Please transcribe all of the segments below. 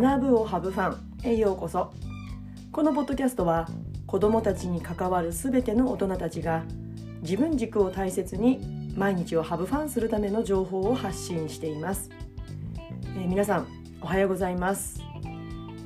学ぶをハブファン。へようこそ。このポッドキャストは子どもたちに関わるすべての大人たちが自分軸を大切に毎日をハブファンするための情報を発信しています、えー、皆さんおはようございます。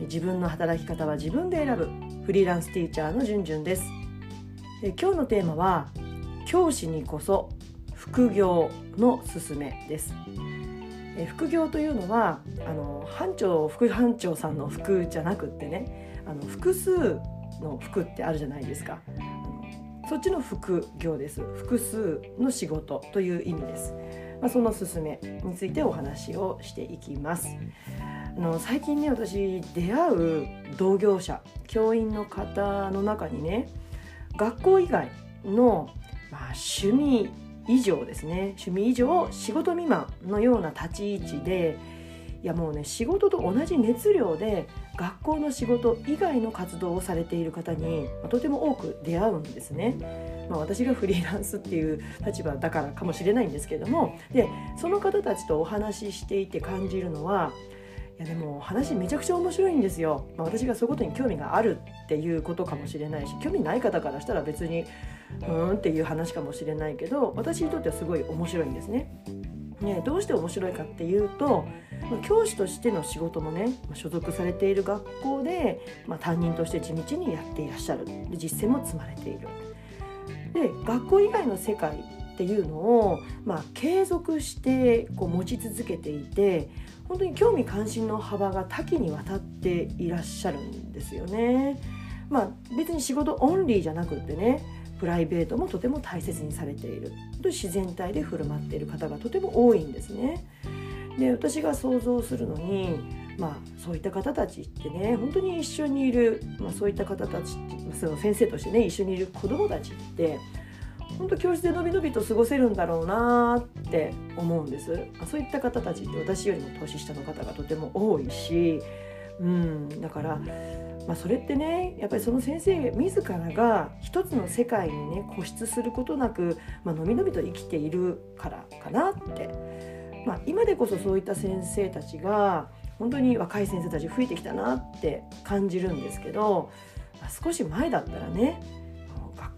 自分の働き方は自分で選ぶフリーランスティーチャーのじゅんじゅんです、えー、今日のテーマは教師にこそ副業のすすめです。え副業というのはあの班長副班長さんの服じゃなくってねあの複数の服ってあるじゃないですか。そっちの副業です。複数の仕事という意味です、まあ、その勧めについてお話をしていきます。あの最近ね私出会う同業者教員の方の中にね学校以外の、まあ、趣味以上ですね趣味以上仕事未満のような立ち位置でいやもうね仕事と同じ熱量で学校の仕事以外の活動をされている方にとても多く出会うんですね。まあ、私がフリーランスっていう立場だからかもしれないんですけれどもでその方たちとお話ししていて感じるのはいやでも話めちゃくちゃ面白いんですよ、まあ、私がそういうことに興味があるっていうことかもしれないし興味ない方からしたら別にうんっていう話かもしれないけど私にとってはすごい面白いんですね。ねどうして面白いかっていうと教師としての仕事もね所属されている学校で、まあ、担任として地道にやっていらっしゃるで実践も積まれている。で学校以外の世界っていうのを、まあ、継続してこう持ち続けていて本当に興味関心の幅が多岐にわたっていらっしゃるんですよね。まあ、別に仕事オンリーじゃなくってねプライベートもとても大切にされている自然体で振る舞っている方がとても多いんですね。で私が想像するのにまあそういった方たちってね本当に一緒にいる、まあ、そういった方たちその先生としてね一緒にいる子どもたちって本当教室でのびのびと過ごせるんだろうなって思うんです。そういった方たちって私よりも年下の方がとても多いし、うん、だから、まあ、それってねやっぱりその先生自らが一つの世界にね固執することなく、まあのびのびと生きているからかなって、まあ、今でこそそういった先生たちが本当に若い先生たち増えてきたなって感じるんですけど、まあ、少し前だったらね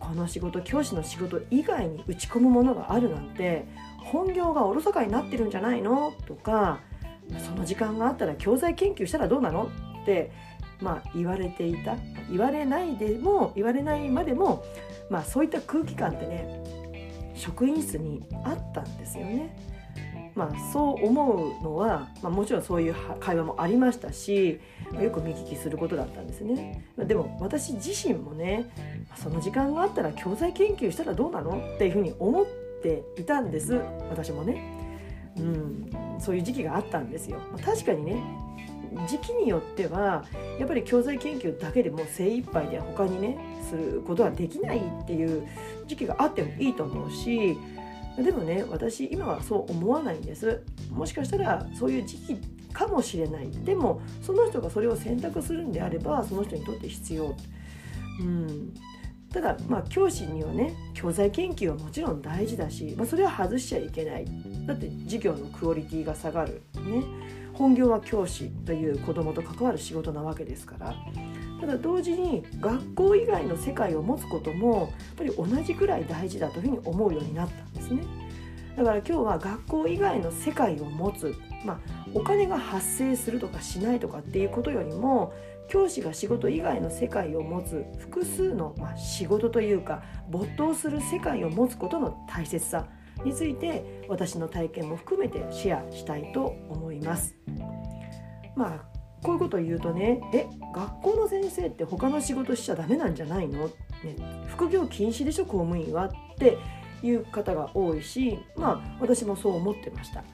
この仕事教師の仕事以外に打ち込むものがあるなんて本業がおろそかになってるんじゃないの？とかその時間があったら教材研究したらどうなの？ってまあ言われていた。言われないでも言われないまでもまあそういった空気感ってね職員室にあったんですよね。まあ、そう思うのは、まあ、もちろんそういう会話もありましたしよく見聞きすることだったんですね。でも私自身もねその時間があったら教材研究したらどうなの？っていうふうに思っていたんです私もね。うん、そういう時期があったんですよ。確かにね時期によってはやっぱり教材研究だけでも精一杯で他にねすることはできないっていう時期があってもいいと思うしでもね私今はそう思わないんです。もしかしたらそういう時期かもしれない。でもその人がそれを選択するんであればその人にとって必要。うん。ただまあ教師にはね教材研究はもちろん大事だし、まあ、それは外しちゃいけない。だって授業のクオリティが下がる。ね。本業は教師という子どもと関わる仕事なわけですから。ただ同時に学校以外の世界を持つこともやっぱり同じくらい大事だというふうに思うようになった。ですね。だから今日は学校以外の世界を持つ、まあ、お金が発生するとかしないとかっていうことよりも教師が仕事以外の世界を持つ複数の、まあ、仕事というか没頭する世界を持つことの大切さについて私の体験も含めてシェアしたいと思います。まあこういうことを言うとねえ学校の先生って他の仕事しちゃダメなんじゃないの、ね、副業禁止でしょ公務員は？っていう方が多いしまあ私もそう思ってました。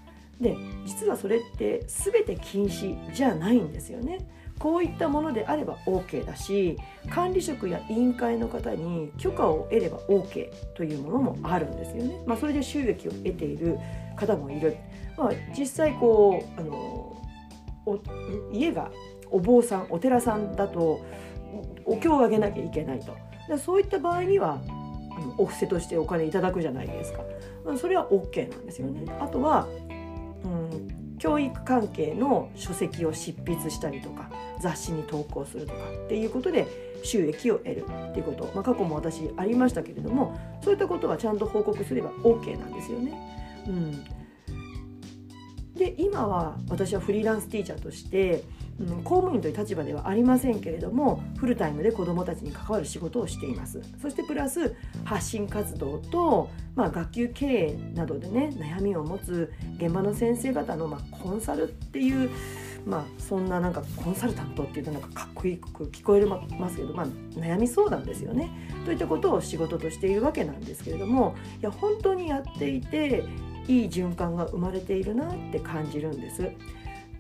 で実はそれって全て禁止じゃないんですよね。こういったものであれば OK だし管理職や委員会の方に許可を得れば OK というものもあるんですよね。まあ、それで収益を得ている方もいる。まあ、実際こうあのお家がお坊さんお寺さんだとお経をあげなきゃいけないとそういった場合にはあのお布施としてお金いただくじゃないですか。それは OK なんですよね。あとは、うん、教育関係の書籍を執筆したりとか雑誌に投稿するとかっていうことで収益を得るっていうこと、まあ、過去も私ありましたけれどもそういったことはちゃんと報告すれば OK なんですよね。うん、で今は私はフリーランスティーチャーとして公務員という立場ではありませんけれどもフルタイムで子どもたちに関わる仕事をしていますそしてプラス発信活動と、まあ、学級経営などでね悩みを持つ現場の先生方の、まあ、コンサルっていうまあ、そんななんかコンサルタントっていうとなんかかっこいいく聞こえますけど、まあ、悩み相談ですよねといったことを仕事としているわけなんですけれどもいや本当にやっていていい循環が生まれているなって感じるんです。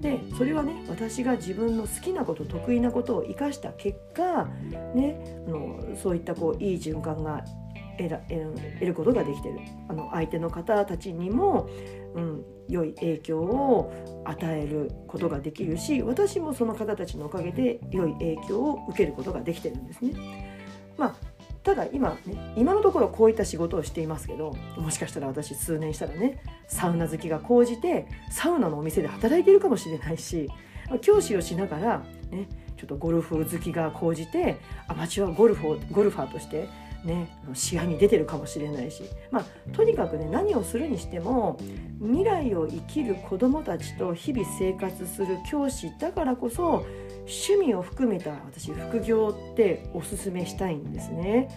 でそれはね私が自分の好きなこと得意なことを生かした結果、ね、あのそういったこういい循環が得ら得ることができてるあの相手の方たちにも、うん、良い影響を与えることができるし私もその方たちのおかげで良い影響を受けることができてるんですね。まあただ今ね今のところこういった仕事をしていますけどもしかしたら私数年したらねサウナ好きが高じてサウナのお店で働いているかもしれないし教師をしながら、ね、ちょっとゴルフ好きが高じてアマチュアゴルフをゴルファーとしてね、試合に出てるかもしれないし、まあ、とにかくね何をするにしても未来を生きる子どもたちと日々生活する教師だからこそ趣味を含めた私副業っておすすめしたいんですね。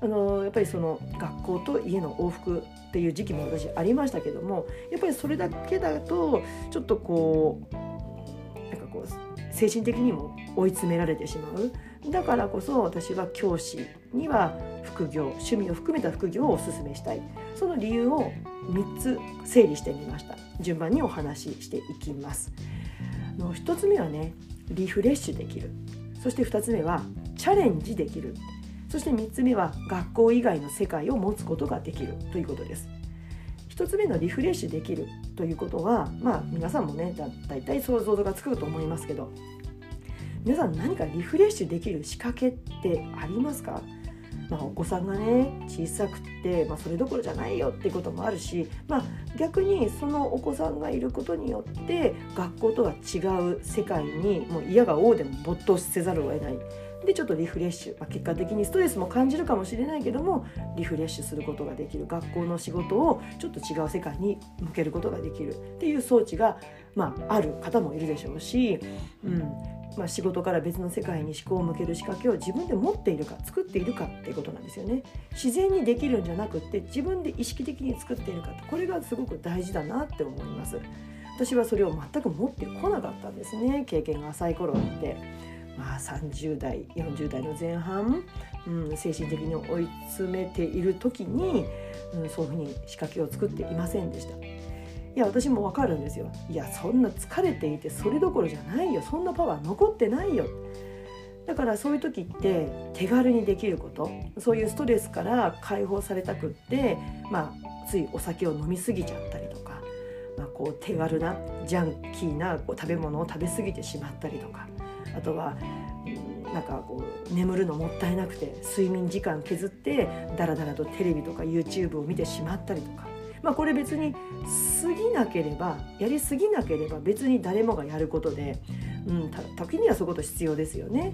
あのやっぱりその学校と家の往復っていう時期も私ありましたけどもやっぱりそれだけだとちょっとこうなんかこう精神的にも追い詰められてしまうだからこそ私は教師には副業趣味を含めた副業をおすすめしたい。その理由を3つ整理してみました。順番にお話ししていきます。の1つ目はねリフレッシュできる。そして2つ目はチャレンジできる。そして3つ目は学校以外の世界を持つことができる。ということです。1つ目のリフレッシュできる。ということはまあ皆さんもねだ大体想像がつくと思いますけど皆さん何かリフレッシュできる仕掛けってありますか？まあ、お子さんがね小さくて、まあ、それどころじゃないよっていうこともあるし、まあ、逆にそのお子さんがいることによって学校とは違う世界にもう嫌が応でも没頭せざるを得ない。でちょっとリフレッシュ、まあ、結果的にストレスも感じるかもしれないけどもリフレッシュすることができる。学校の仕事をちょっと違う世界に向けることができる。っていう装置が、まあ、ある方もいるでしょうし、うん。まあ、仕事から別の世界に思考を向ける仕掛けを自分で持っているか作っているかっていうことなんですよね。自然にできるんじゃなくって自分で意識的に作っているかこれがすごく大事だなって思います。私はそれを全く持ってこなかったんですね経験が浅い頃って。まあ、30代40代の前半、うん、精神的に追い詰めている時に、うん、そういうふうに仕掛けを作っていませんでした。いや私もわかるんですよ。いやそんな疲れていてそれどころじゃないよ。そんなパワー残ってないよ。だからそういう時って手軽にできること。そういうストレスから解放されたくって、まあ、ついお酒を飲み過ぎちゃったりとか、まあ、こう手軽なジャンキーなこう食べ物を食べ過ぎてしまったりとか。あとはなんかこう眠るのもったいなくて睡眠時間削ってダラダラとテレビとか YouTube を見てしまったりとか、まあ、これ別に過ぎなければやりすぎなければ別に誰もがやることで、うん、時にはそういうこと必要ですよね。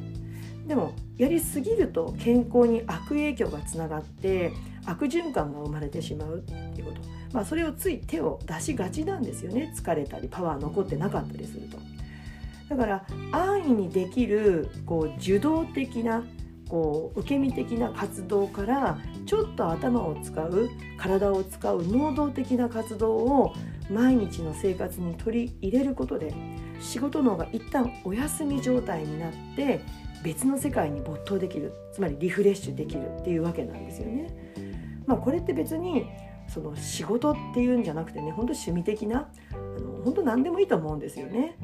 でもやりすぎると健康に悪影響がつながって悪循環が生まれてしまうっていうこと、まあ、それをつい手を出しがちなんですよね疲れたりパワー残ってなかったりすると。だから安易にできるこう受動的なこう受け身的な活動からちょっと頭を使う体を使う能動的な活動を毎日の生活に取り入れることで仕事脳が一旦お休み状態になって別の世界に没頭できるつまりリフレッシュできるっていうわけなんですよね。まあ、これって別にその仕事っていうんじゃなくてね本当趣味的なあの本当何でもいいと思うんですよね。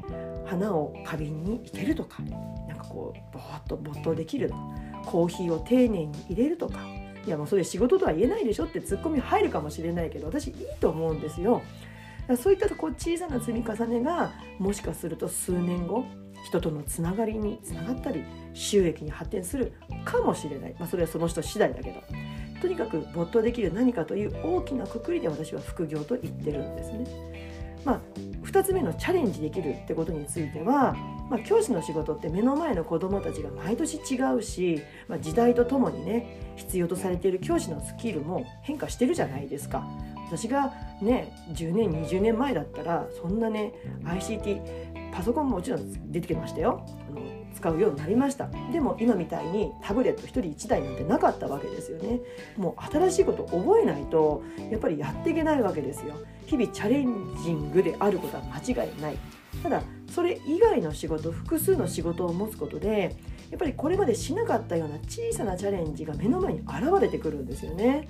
花を花瓶に生けるとかなんかこうぼーっと没頭できるコーヒーを丁寧に入れるとかいやもうそれ仕事とは言えないでしょってツッコミ入るかもしれないけど私いいと思うんですよ。そういったこう小さな積み重ねがもしかすると数年後人とのつながりにつながったり収益に発展するかもしれない、まあ、それはその人次第だけどとにかく没頭できる何かという大きなくくりで私は副業と言ってるんですね。まあ、2つ目のチャレンジできるってことについては、まあ、教師の仕事って目の前の子どもたちが毎年違うし、まあ、時代とともにね必要とされている教師のスキルも変化してるじゃないですか。私がね10年20年前だったらそんなね ICT パソコンももちろん出てきましたよあの使うようになりました。でも今みたいにタブレット1人1台なんてなかったわけですよね。もう新しいことを覚えないとやっぱりやっていけないわけですよ。日々チャレンジングであることは間違いない。ただそれ以外の仕事複数の仕事を持つことでやっぱりこれまでしなかったような小さなチャレンジが目の前に現れてくるんですよね。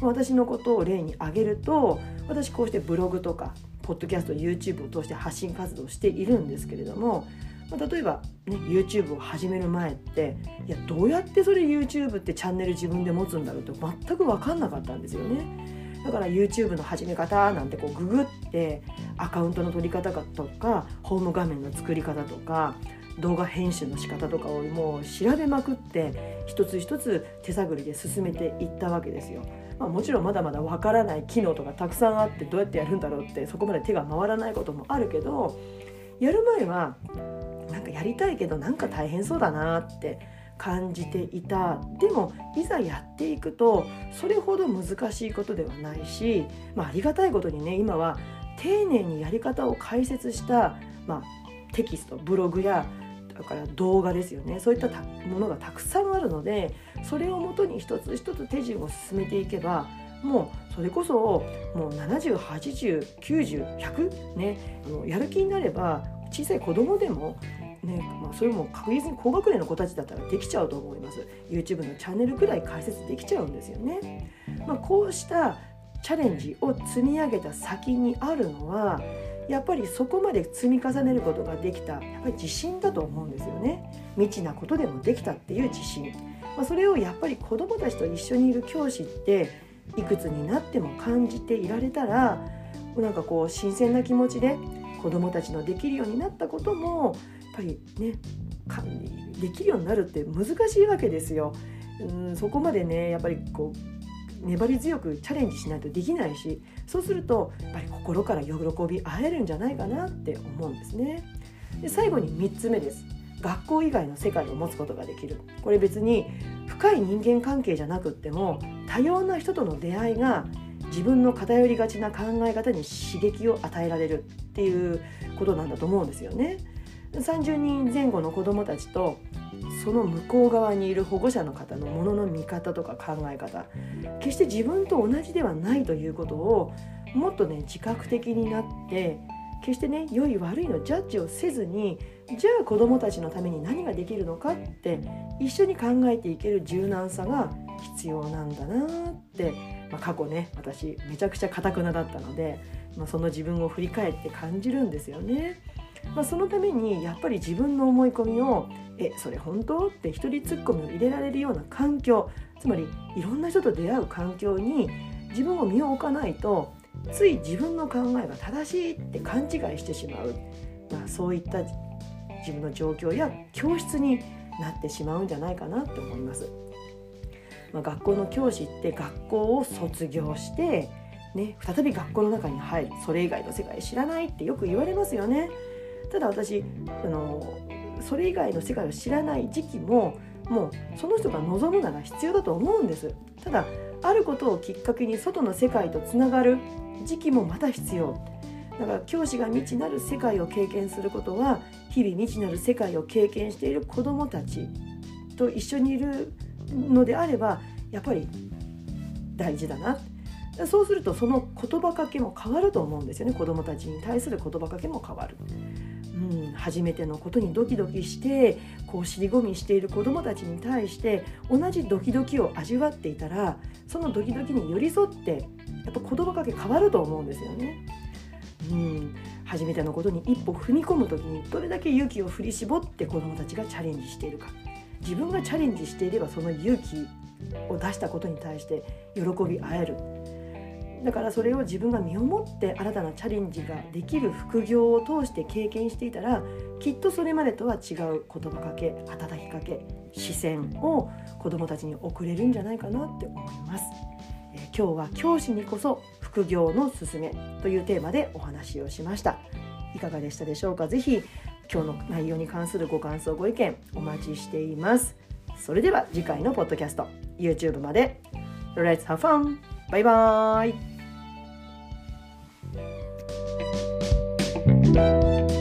私のことを例に挙げると私こうしてブログとかポッドキャスト YouTube を通して発信活動をしているんですけれども、まあ、例えば、ね、YouTube を始める前っていやどうやってそれ YouTube ってチャンネル自分で持つんだろうって全く分かんなかったんですよね。だから YouTube の始め方なんてこうググってアカウントの取り方とかホーム画面の作り方とか動画編集の仕方とかをもう調べまくって一つ一つ手探りで進めていったわけですよ。まあ、もちろんまだまだわからない機能とかたくさんあってどうやってやるんだろうってそこまで手が回らないこともあるけどやる前はやりたいけどなんか大変そうだなって感じていた。でもいざやっていくとそれほど難しいことではないし、まあ、ありがたいことにね今は丁寧にやり方を解説した、まあ、テキストブログやだから動画ですよね。そういったものがたくさんあるのでそれをもとに一つ一つ手順を進めていけばもうそれこそもう708090100ねあのやる気になれば小さい子供でもねまあ、それも確実に高学年の子たちだったらできちゃうと思います。YouTube のチャンネルくらい解説できちゃうんですよね、まあ、こうしたチャレンジを積み上げた先にあるのはやっぱりそこまで積み重ねることができたやっぱり自信だと思うんですよね。未知なことでもできたっていう自信、まあ、それをやっぱり子どもたちと一緒にいる教師っていくつになっても感じていられたらなんかこう新鮮な気持ちで子どもたちのできるようになったこともぱりねできるようになるって難しいわけですよ。うんそこまでねやっぱりこう粘り強くチャレンジしないとできないしそうするとやっぱり心から喜び合えるんじゃないかなって思うんですね。で最後に3つ目です。学校以外の世界を持つことができるこれ別に深い人間関係じゃなくっても多様な人との出会いが自分の偏りがちな考え方に刺激を与えられるっていうことなんだと思うんですよね。30人前後の子どもたちとその向こう側にいる保護者の方のものの見方とか考え方決して自分と同じではないということをもっとね自覚的になって決してね良い悪いのジャッジをせずにじゃあ子どもたちのために何ができるのかって一緒に考えていける柔軟さが必要なんだなって、まあ、過去ね私めちゃくちゃかたくなだったので、まあ、その自分を振り返って感じるんですよね。まあ、そのためにやっぱり自分の思い込みを「えそれ本当?」って一人ツッコミを入れられるような環境つまりいろんな人と出会う環境に自分を身を置かないとつい自分の考えが正しいって勘違いしてしまう、まあ、そういった自分の状況や教室になってしまうんじゃないかなと思います。まあ、学校の教師って学校を卒業してね、再び学校の中に入るそれ以外の世界知らないってよく言われますよね。ただ私あのそれ以外の世界を知らない時期ももうその人が望むなら必要だと思うんです。ただあることをきっかけに外の世界とつながる時期もまた必要。だから教師が未知なる世界を経験することは日々未知なる世界を経験している子どもたちと一緒にいるのであればやっぱり大事だな。そうするとその言葉かけも変わると思うんですよね。子どもたちに対する言葉かけも変わる。うん、初めてのことにドキドキしてこう尻込みしている子どもたちに対して同じドキドキを味わっていたらそのドキドキに寄り添ってやっぱ言葉かけ変わると思うんですよね。うん、初めてのことに一歩踏み込む時にどれだけ勇気を振り絞って子どもたちがチャレンジしているか自分がチャレンジしていればその勇気を出したことに対して喜び合えるだからそれを自分が身をもって新たなチャレンジができる副業を通して経験していたらきっとそれまでとは違う言葉かけ温きかけ視線を子どもたちに送れるんじゃないかなって思います。え今日は教師にこそ副副業のすすめというテーマでお話をしましたいかがでしたでしょうか？ぜひ今日の内容に関するご感想ご意見お待ちしていますそれでは次回のポッドキャスト YouTube まで Let's have fun! バイバーイ。